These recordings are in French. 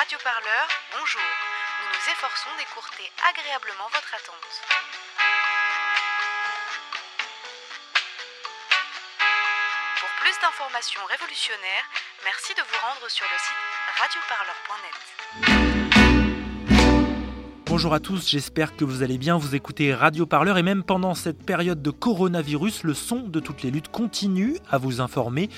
Radio Parleur, bonjour. Nous nous efforçons d'écourter agréablement votre attente. Pour plus d'informations révolutionnaires, merci de vous rendre sur le site radioparleur.net. Bonjour à tous, j'espère que vous allez bien. Vous écoutez Radio Parleur et même pendant cette période de coronavirus, le son de toutes les luttes continue à vous informer.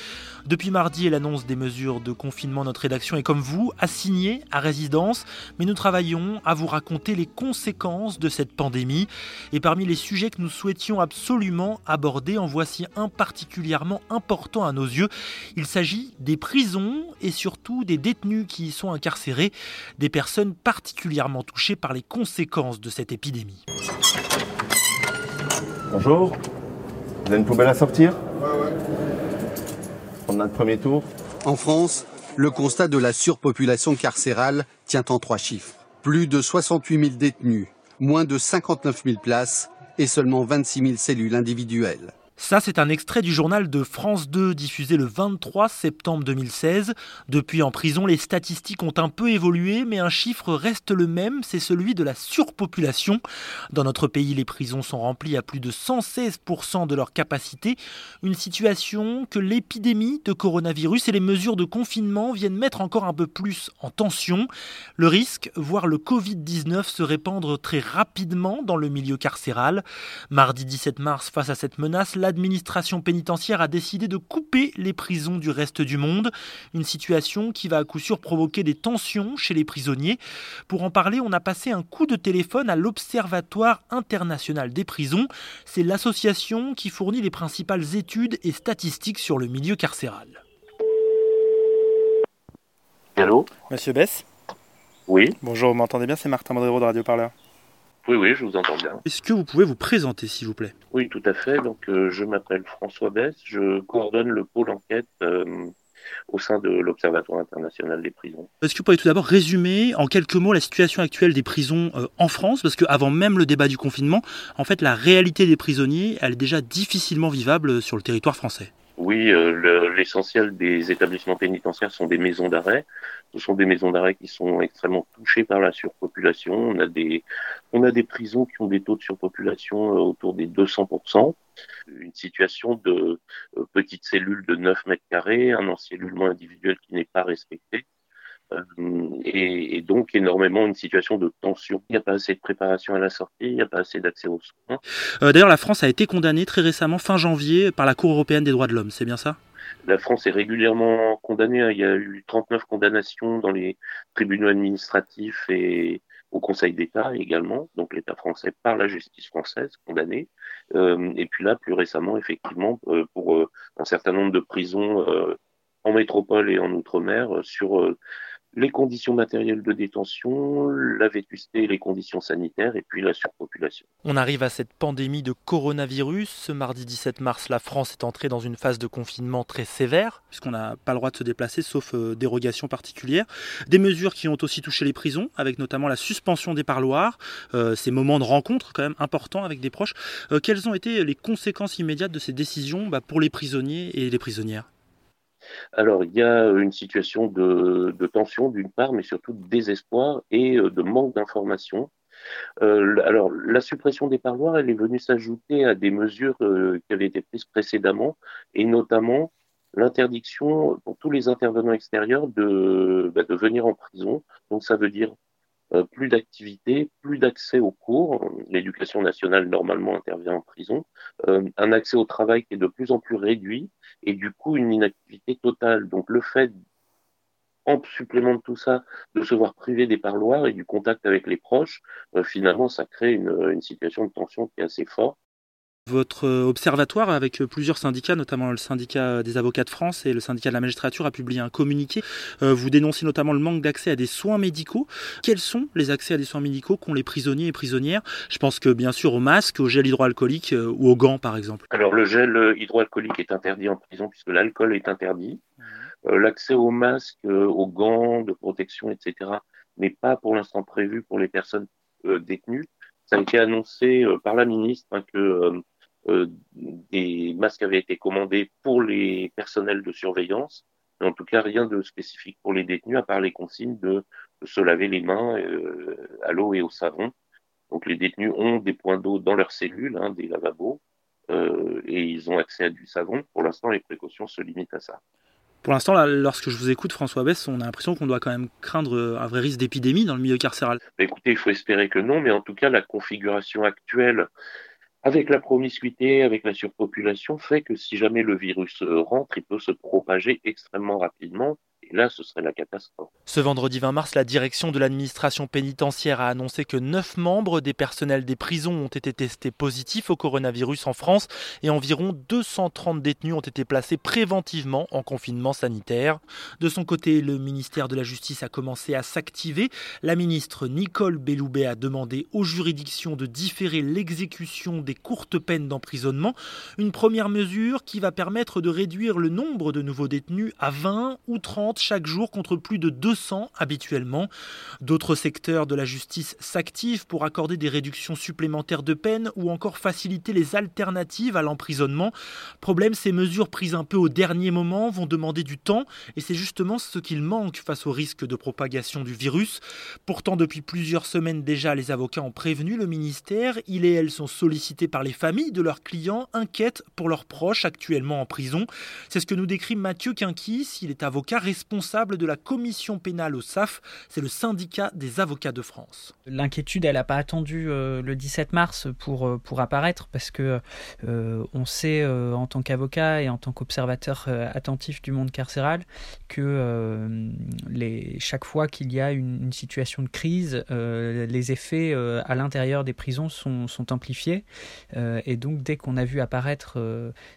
Depuis mardi et l'annonce des mesures de confinement, notre rédaction est comme vous, assignée à résidence, mais nous travaillons à vous raconter les conséquences de cette pandémie. Et parmi les sujets que nous souhaitions absolument aborder, en voici un particulièrement important à nos yeux. Il s'agit des prisons et surtout des détenus qui y sont incarcérés, des personnes particulièrement touchées par les conséquences de cette épidémie. Bonjour. Vous avez une poubelle à sortir? On a le premier tour? En France, le constat de la surpopulation carcérale tient en trois chiffres. Plus de 68 000 détenus, moins de 59 000 places et seulement 26 000 cellules individuelles. Ça, c'est un extrait du journal de France 2 diffusé le 23 septembre 2016. Depuis en prison, les statistiques ont un peu évolué, mais un chiffre reste le même, c'est celui de la surpopulation. Dans notre pays, les prisons sont remplies à plus de 116% de leur capacité, une situation que l'épidémie de coronavirus et les mesures de confinement viennent mettre encore un peu plus en tension. Le risque, voire le Covid-19, se répandre très rapidement dans le milieu carcéral. Mardi 17 mars, face à cette menace, l'administration pénitentiaire a décidé de couper les prisons du reste du monde, une situation qui va à coup sûr provoquer des tensions chez les prisonniers. Pour en parler, on a passé un coup de téléphone à l'Observatoire international des prisons. C'est l'association qui fournit les principales études et statistiques sur le milieu carcéral. Allô? Monsieur Bess? Oui, Bonjour, vous m'entendez bien? C'est Martin Modrero de Radio Parleur. Oui, oui, je vous entends bien. Est-ce que vous pouvez vous présenter, s'il vous plaît? Oui, tout à fait. Donc, euh, je m'appelle François Bess. Je coordonne le pôle enquête euh, au sein de l'Observatoire international des prisons. Est-ce que vous pourriez tout d'abord résumer en quelques mots la situation actuelle des prisons euh, en France? Parce qu'avant même le débat du confinement, en fait, la réalité des prisonniers, elle est déjà difficilement vivable sur le territoire français. Oui, euh, le- l'essentiel des établissements pénitentiaires sont des maisons d'arrêt. Ce sont des maisons d'arrêt qui sont extrêmement touchées par la surpopulation. On a des, prisons qui ont des taux de surpopulation euh, autour des 200%. Une situation de euh, petites cellules de 9 mètres carrés, un encellulement individuel qui n'est pas respecté. Et, donc énormément une situation de tension. Il n'y a pas assez de préparation à la sortie, il n'y a pas assez d'accès aux soins. Euh, D'ailleurs, la France a été condamnée très récemment, fin janvier, par la Cour européenne des droits de l'homme, c'est bien ça? La France est régulièrement condamnée. hein. Il y a eu 39 condamnations dans les tribunaux administratifs et au Conseil d'État également. Donc l'État français par la justice française condamné. Euh, et puis là, plus récemment, effectivement, euh, pour un certain nombre de prisons en métropole et en outre-mer sur les conditions matérielles de détention, la vétusté les conditions sanitaires, et puis la surpopulation. On arrive à cette pandémie de coronavirus. Ce mardi 17 mars, la France est entrée dans une phase de confinement très sévère, puisqu'on n'a pas le droit de se déplacer, sauf euh, dérogation particulière. Des mesures qui ont aussi touché les prisons, avec notamment la suspension des parloirs, euh, ces moments de rencontre quand même importants avec des proches. Euh, quelles ont été les conséquences immédiates de ces décisions bah, pour les prisonniers et les prisonnières? Alors, il y a une situation de, tension d'une part, mais surtout de désespoir et euh, de manque d'information. Euh, alors, la suppression des parloirs, elle est venue s'ajouter à des mesures euh, qui avaient été prises précédemment, et notamment l'interdiction pour tous les intervenants extérieurs de, bah, de venir en prison. Donc, ça veut dire plus d'activité, plus d'accès aux cours. L'éducation nationale, normalement, intervient en prison. Euh, un accès au travail qui est de plus en plus réduit et du coup une inactivité totale. Donc le fait, en supplément de tout ça, de se voir privé des parloirs et du contact avec les proches, euh, finalement, ça crée une situation de tension qui est assez forte. Votre observatoire, avec euh, plusieurs syndicats, notamment le syndicat des avocats de France et le syndicat de la magistrature, a publié un communiqué. Euh, Vous dénoncez notamment le manque d'accès à des soins médicaux. Quels sont les accès à des soins médicaux qu'ont les prisonniers et prisonnières? Je pense que bien sûr aux masques, au gel hydroalcoolique euh, ou aux gants par exemple. Alors le gel hydroalcoolique est interdit en prison puisque l'alcool est interdit. Euh, L'accès aux masques, aux gants de protection, etc., n'est pas pour l'instant prévu pour les personnes détenues. Ça a été annoncé par la ministre hein, que des masques avaient été commandés pour les personnels de surveillance, Mais en tout cas, rien de spécifique pour les détenus, à part les consignes de, se laver les mains euh, à l'eau et au savon. Donc les détenus ont des points d'eau dans leurs cellules, hein, des lavabos, euh, et ils ont accès à du savon. Pour l'instant, les précautions se limitent à ça. Pour l'instant, lorsque je vous écoute, François Bess, on a l'impression qu'on doit quand même craindre un vrai risque d'épidémie dans le milieu carcéral. Bah, écoutez, il faut espérer que non, mais en tout cas, la configuration actuelle avec la promiscuité, avec la surpopulation, fait que si jamais le virus rentre, il peut se propager extrêmement rapidement là, ce serait la catastrophe. Ce vendredi 20 mars, la direction de l'administration pénitentiaire a annoncé que 9 membres des personnels des prisons ont été testés positifs au coronavirus en France et environ 230 détenus ont été placés préventivement en confinement sanitaire. De son côté, le ministère de la Justice a commencé à s'activer. La ministre Nicole Belloubet a demandé aux juridictions de différer l'exécution des courtes peines d'emprisonnement, une première mesure qui va permettre de réduire le nombre de nouveaux détenus à 20 ou 30 chaque jour contre plus de 200 habituellement. D'autres secteurs de la justice s'activent pour accorder des réductions supplémentaires de peine ou encore faciliter les alternatives à l'emprisonnement. Problème, ces mesures prises un peu au dernier moment vont demander du temps et c'est justement ce qu'il manque face au risque de propagation du virus. Pourtant, depuis plusieurs semaines déjà, les avocats ont prévenu le ministère. Ils et elles sont sollicités par les familles de leurs clients, inquiètes pour leurs proches actuellement en prison. C'est ce que nous décrit Mathieu Quinquis. Il est avocat responsable responsable de la commission pénale au SAF, c'est le syndicat des avocats de France. L'inquiétude, elle n'a pas attendu euh, le 17 mars pour, euh, pour apparaître parce que euh, on sait en tant qu'avocat et en tant qu'observateur attentif du monde carcéral que chaque fois qu'il y a une, situation de crise, les effets à l'intérieur des prisons sont, amplifiés et donc dès qu'on a vu apparaître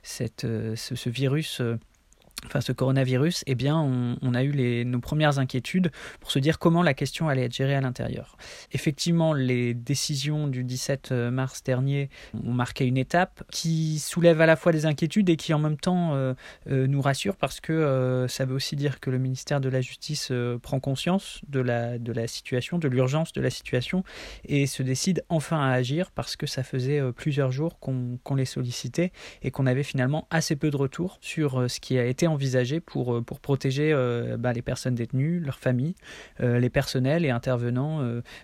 cette, ce, ce virus enfin ce coronavirus, eh bien, on, a eu les, nos premières inquiétudes pour se dire comment la question allait être gérée à l'intérieur. Effectivement, les décisions du 17 mars dernier ont marqué une étape qui soulève à la fois des inquiétudes et qui en même temps euh, euh, nous rassure parce que euh, ça veut aussi dire que le ministère de la Justice prend conscience de la, de la situation, de l'urgence de la situation et se décide enfin à agir parce que ça faisait plusieurs jours qu'on les sollicitait et qu'on avait finalement assez peu de retours sur ce qui a été envisagé pour, euh, pour protéger euh, bah, les personnes détenues, leurs familles, euh, les personnels et intervenants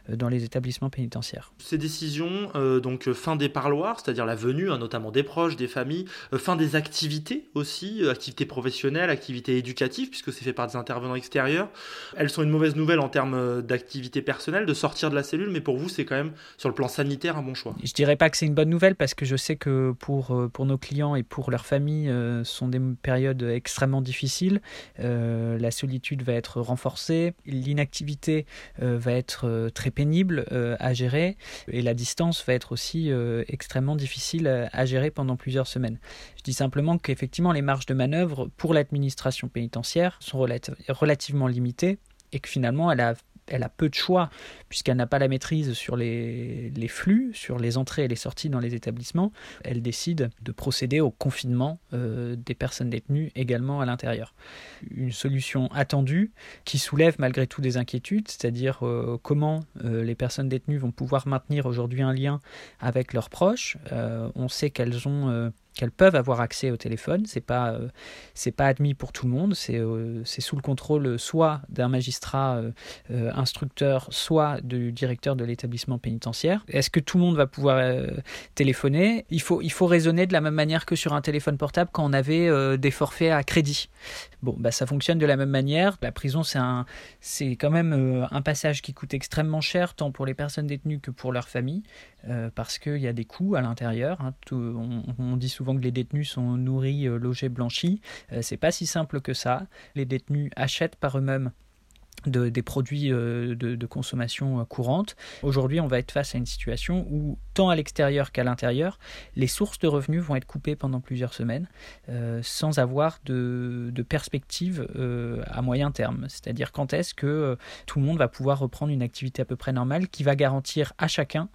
dans les établissements pénitentiaires. Ces décisions, donc fin des parloirs, c'est-à-dire la venue hein, notamment des proches, des familles, fin des activités aussi, activités professionnelles, activités éducatives, puisque c'est fait par des intervenants extérieurs, elles sont une mauvaise nouvelle en termes d'activité personnelle, de sortir de la cellule, mais pour vous, c'est quand même sur le plan sanitaire un bon choix. Je dirais pas que c'est une bonne nouvelle parce que je sais que pour, pour nos clients et pour leurs familles, ce sont des périodes extrêmement extrêmement difficile. Euh, la solitude va être renforcée, l'inactivité euh, va être euh, très pénible à gérer et la distance va être aussi extrêmement difficile à gérer pendant plusieurs semaines. Je dis simplement qu'effectivement les marges de manœuvre pour l'administration pénitentiaire sont relativement limitées et que finalement elle a elle a peu de choix, puisqu'elle n'a pas la maîtrise sur les, flux, sur les entrées et les sorties dans les établissements. Elle décide de procéder au confinement euh, des personnes détenues également à l'intérieur. Une solution attendue qui soulève malgré tout des inquiétudes, c'est-à-dire euh, comment euh, les personnes détenues vont pouvoir maintenir aujourd'hui un lien avec leurs proches. on sait qu'elles ont qu'elles peuvent avoir accès au téléphone. C'est pas euh, pas admis pour tout le monde. C'est euh, sous le contrôle soit d'un magistrat euh, instructeur, soit du directeur de l'établissement pénitentiaire. Est-ce que tout le monde va pouvoir téléphoner? Il faut il faut raisonner de la même manière que sur un téléphone portable quand on avait des forfaits à crédit. Bon, bah ça fonctionne de la même manière. La prison c'est quand même un passage qui coûte extrêmement cher tant pour les personnes détenues que pour leurs familles parce qu'il y a des coûts à l'intérieur. Hein. On, on dit souvent souvent que les détenus sont nourris, euh, logés, blanchis. Euh, c'est pas si simple que ça. Les détenus achètent par eux-mêmes des produits euh, de, consommation courante. Aujourd'hui, on va être face à une situation où, tant à l'extérieur qu'à l'intérieur, les sources de revenus vont être coupées pendant plusieurs semaines sans avoir de, de perspective à moyen terme. C'est-à-dire quand est-ce que tout le monde va pouvoir reprendre une activité à peu près normale qui va garantir à chacun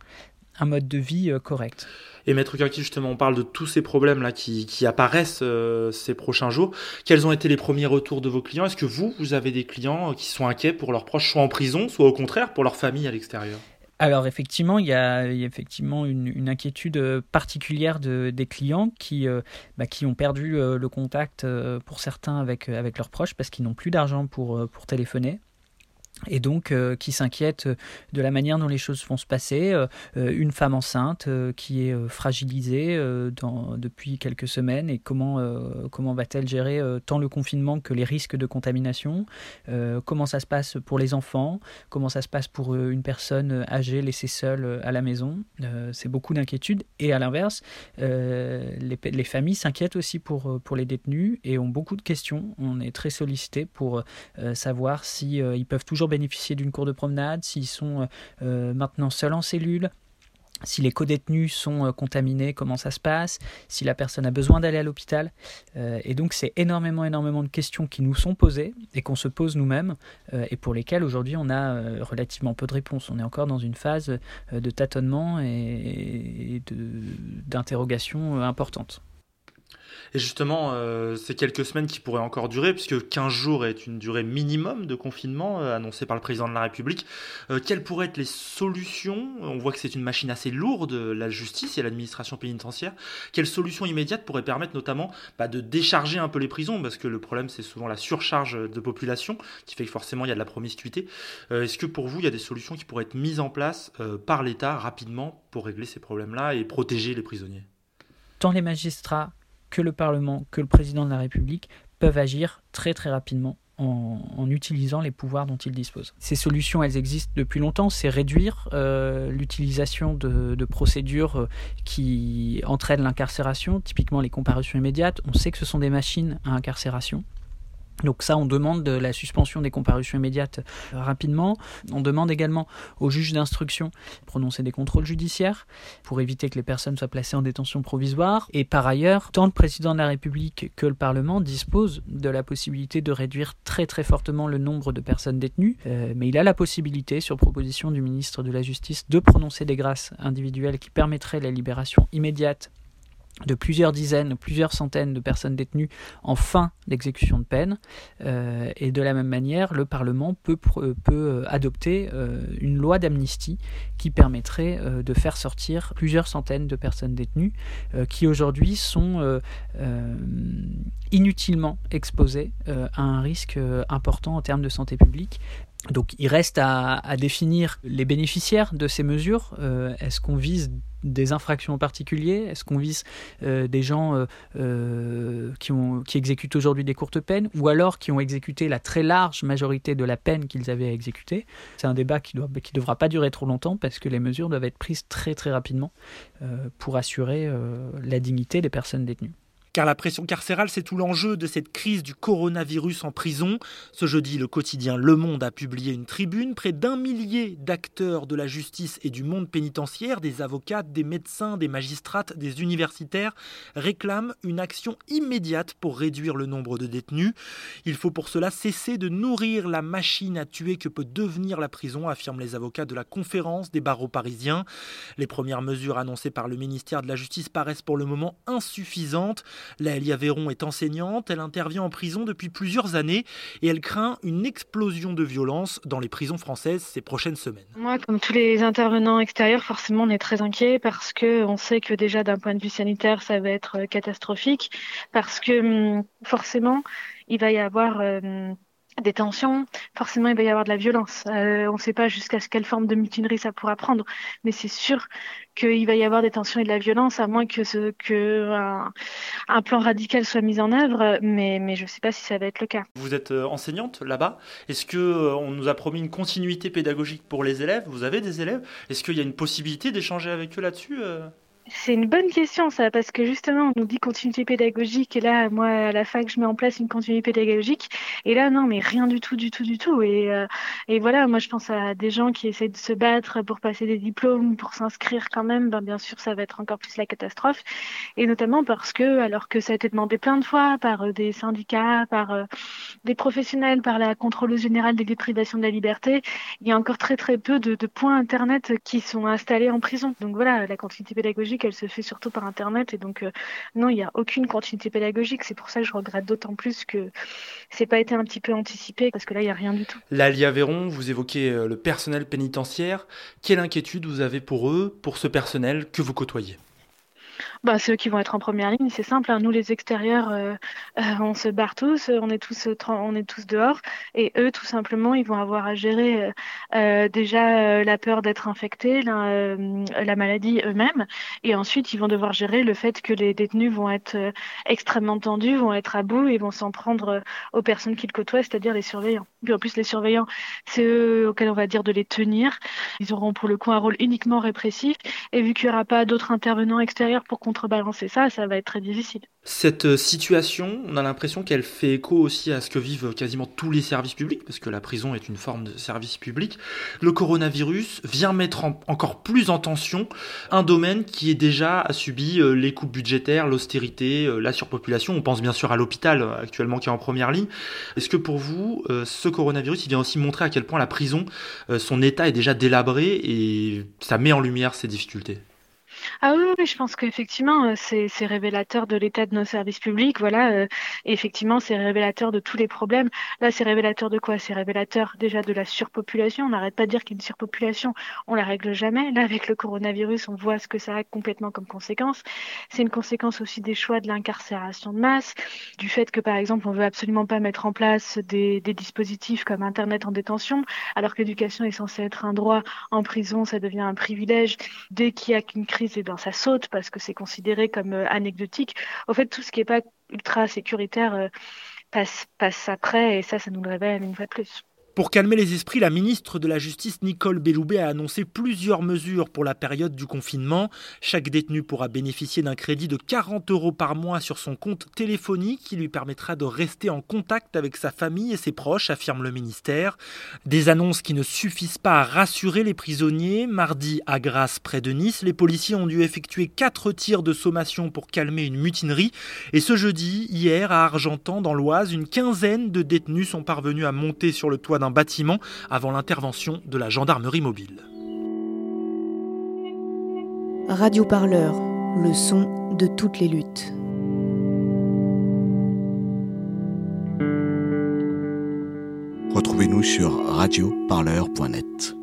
un mode de vie euh, correct. Et Maître Kirky, justement, on parle de tous ces problèmes-là qui, apparaissent euh, ces prochains jours. Quels ont été les premiers retours de vos clients? Est-ce que vous, vous avez des clients euh, qui sont inquiets pour leurs proches, soit en prison, soit au contraire pour leur famille à l'extérieur? Alors effectivement, il y a, effectivement une, inquiétude particulière de, des clients qui, bah, qui ont perdu le contact pour certains avec, avec leurs proches parce qu'ils n'ont plus d'argent pour, pour téléphoner et donc euh, qui s'inquiète de la manière dont les choses vont se passer. Euh, euh, une femme enceinte qui est fragilisée depuis quelques semaines et comment, comment va-t-elle gérer tant le confinement que les risques de contamination? Comment ça se passe pour les enfants? Comment ça se passe pour une personne âgée laissée seule à la maison? C'est beaucoup d'inquiétudes. Et à l'inverse, les, les, familles s'inquiètent aussi pour, pour les détenus et ont beaucoup de questions. On est très sollicité pour savoir si ils peuvent toujours d'une cour de promenade, s'ils sont euh, euh, maintenant seuls en cellule, si les co-détenus sont euh, contaminés, comment ça se passe, si la personne a besoin d'aller à l'hôpital. et donc c'est énormément, énormément de questions qui nous sont posées et qu'on se pose nous-mêmes et pour lesquelles aujourd'hui on a relativement peu de réponses. On est encore dans une phase de tâtonnement et d'interrogation importante. Et justement, euh, ces quelques semaines qui pourraient encore durer, puisque 15 jours est une durée minimum de confinement euh, annoncée par le président de la République, euh, quelles pourraient être les solutions? On voit que c'est une machine assez lourde, la justice et l'administration pénitentiaire. Quelles solutions immédiates pourraient permettre notamment bah, de décharger un peu les prisons? Parce que le problème, c'est souvent la surcharge de population, qui fait que forcément, il y a de la promiscuité. Est-ce que pour vous, il y a des solutions qui pourraient être mises en place par l'État rapidement pour régler ces problèmes-là et protéger les prisonniers? Tant les magistrats que le Parlement, que le président de la République peuvent agir très très rapidement en, utilisant les pouvoirs dont ils disposent. Ces solutions, elles existent depuis longtemps, c'est réduire euh, l'utilisation de, procédures euh, qui entraînent l'incarcération, typiquement les comparutions immédiates. On sait que ce sont des machines à incarcération. Donc ça, on demande de la suspension des comparutions immédiates euh, rapidement. On demande également aux juges d'instruction de prononcer des contrôles judiciaires pour éviter que les personnes soient placées en détention provisoire. Et par ailleurs, tant le président de la République que le Parlement disposent de la possibilité de réduire très très fortement le nombre de personnes détenues. Euh, mais il a la possibilité, sur proposition du ministre de la Justice, de prononcer des grâces individuelles qui permettraient la libération immédiate de plusieurs dizaines, plusieurs centaines de personnes détenues en fin d'exécution de peine. Euh, et de la même manière, le Parlement peut, peut euh, adopter euh, une loi d'amnistie qui permettrait de faire sortir plusieurs centaines de personnes détenues qui aujourd'hui sont inutilement exposées à un risque important en termes de santé publique. Donc il reste à, définir les bénéficiaires de ces mesures. Est-ce qu'on vise des infractions en particulier? Est-ce qu'on vise euh, des gens euh, euh, qui, exécutent aujourd'hui des courtes peines ou alors qui ont exécuté la très large majorité de la peine qu'ils avaient à exécuter? C'est un débat qui ne devra pas durer trop longtemps parce que les mesures doivent être prises très très rapidement pour assurer la dignité des personnes détenues car la pression carcérale, c'est tout l'enjeu de cette crise du coronavirus en prison. Ce jeudi, le quotidien Le Monde a publié une tribune. Près d'un millier d'acteurs de la justice et du monde pénitentiaire, des avocats, des médecins, des magistrates, des universitaires, réclament une action immédiate pour réduire le nombre de détenus. Il faut pour cela cesser de nourrir la machine à tuer que peut devenir la prison, affirment les avocats de la conférence des barreaux parisiens. Les premières mesures annoncées par le ministère de la Justice paraissent pour le moment insuffisantes. Laëlia Véron est enseignante, elle intervient en prison depuis plusieurs années et elle craint une explosion de violence dans les prisons françaises ces prochaines semaines. Moi, comme tous les intervenants extérieurs, forcément, on est très inquiet parce que on sait que déjà d'un point de vue sanitaire, ça va être euh, catastrophique parce que hum, forcément, il va y avoir euh, des tensions, forcément il va y avoir de la violence. Euh, on ne sait pas jusqu'à quelle forme de mutinerie ça pourra prendre, mais c'est sûr qu'il va y avoir des tensions et de la violence, à moins que, un, plan radical soit mis en œuvre, mais, mais je ne sais pas si ça va être le cas. Vous êtes euh, enseignante là-bas. Est-ce que euh, on nous a promis une continuité pédagogique pour les élèves? Vous avez des élèves? Est-ce qu'il y a une possibilité d'échanger avec eux là-dessus c'est une bonne question ça, parce que justement on nous dit continuité pédagogique et là moi à la fac je mets en place une continuité pédagogique et là non mais rien du tout du tout du tout et, euh, et voilà moi je pense à des gens qui essaient de se battre pour passer des diplômes, pour s'inscrire quand même, ben, bien sûr ça va être encore plus la catastrophe et notamment parce que alors que ça a été demandé plein de fois par euh, des syndicats, par euh, des professionnels, par la contrôleuse générale des déprivations de la liberté, il y a encore très très peu de, de points internet qui sont installés en prison. Donc voilà la continuité pédagogique elle se fait surtout par Internet. Et donc, non, il n'y a aucune continuité pédagogique. C'est pour ça que je regrette d'autant plus que c'est pas été un petit peu anticipé, parce que là, il n'y a rien du tout. Lalia Véron, vous évoquez le personnel pénitentiaire. Quelle inquiétude vous avez pour eux, pour ce personnel que vous côtoyez? Bah, ceux qui vont être en première ligne, c'est simple. Hein. Nous, les extérieurs, euh, euh, on se barre tous, on est tous, on est tous dehors. Et eux, tout simplement, ils vont avoir à gérer euh, déjà la peur d'être infectés, la, la maladie eux-mêmes. Et ensuite, ils vont devoir gérer le fait que les détenus vont être extrêmement tendus, vont être à bout et vont s'en prendre aux personnes qu'ils côtoient, c'est-à-dire les surveillants. Puis en plus, les surveillants, c'est eux auxquels on va dire de les tenir. Ils auront pour le coup un rôle uniquement répressif. Et vu qu'il n'y aura pas d'autres intervenants extérieurs pour contrebalancer ça, ça va être très difficile. Cette euh, situation, on a l'impression qu'elle fait écho aussi à ce que vivent quasiment tous les services publics, parce que la prison est une forme de service public. Le coronavirus vient mettre encore plus en tension un domaine qui est déjà a subi euh, les coupes budgétaires, l'austérité, euh, la surpopulation. On pense bien sûr à l'hôpital actuellement qui est en première ligne. Est-ce que pour vous, ce coronavirus, il vient aussi montrer à quel point la prison, son état est déjà délabré et ça met en lumière ses difficultés? Ah oui, je pense qu'effectivement, euh, c'est, révélateur de l'état de nos services publics. Voilà, euh, effectivement, c'est révélateur de tous les problèmes. Là, c'est révélateur de quoi? C'est révélateur déjà de la surpopulation. On n'arrête pas de dire qu'il surpopulation. On la règle jamais. Là, avec le coronavirus, on voit ce que ça a complètement comme conséquence. C'est une conséquence aussi des choix de l'incarcération de masse, du fait que, par exemple, on veut absolument pas mettre en place des, des dispositifs comme Internet en détention, alors que l'éducation est censée être un droit. En prison, ça devient un privilège. Dès qu'il y a qu'une crise et ben, ça saute parce que c'est considéré comme euh, anecdotique. Au fait, tout ce qui n'est pas ultra sécuritaire euh, passe, passe après et ça, ça nous le révèle une fois de plus. Pour calmer les esprits, la ministre de la Justice Nicole Belloubet a annoncé plusieurs mesures pour la période du confinement. Chaque détenu pourra bénéficier d'un crédit de 40 euros par mois sur son compte téléphonique qui lui permettra de rester en contact avec sa famille et ses proches, affirme le ministère. Des annonces qui ne suffisent pas à rassurer les prisonniers. Mardi, à Grasse, près de Nice, les policiers ont dû effectuer quatre tirs de sommation pour calmer une mutinerie. Et ce jeudi, hier, à Argentan, dans l'Oise, une quinzaine de détenus sont parvenus à monter sur le toit d'un bâtiment avant l'intervention de la gendarmerie mobile. Radio Parleur, le son de toutes les luttes. Retrouvez-nous sur radioparleur.net.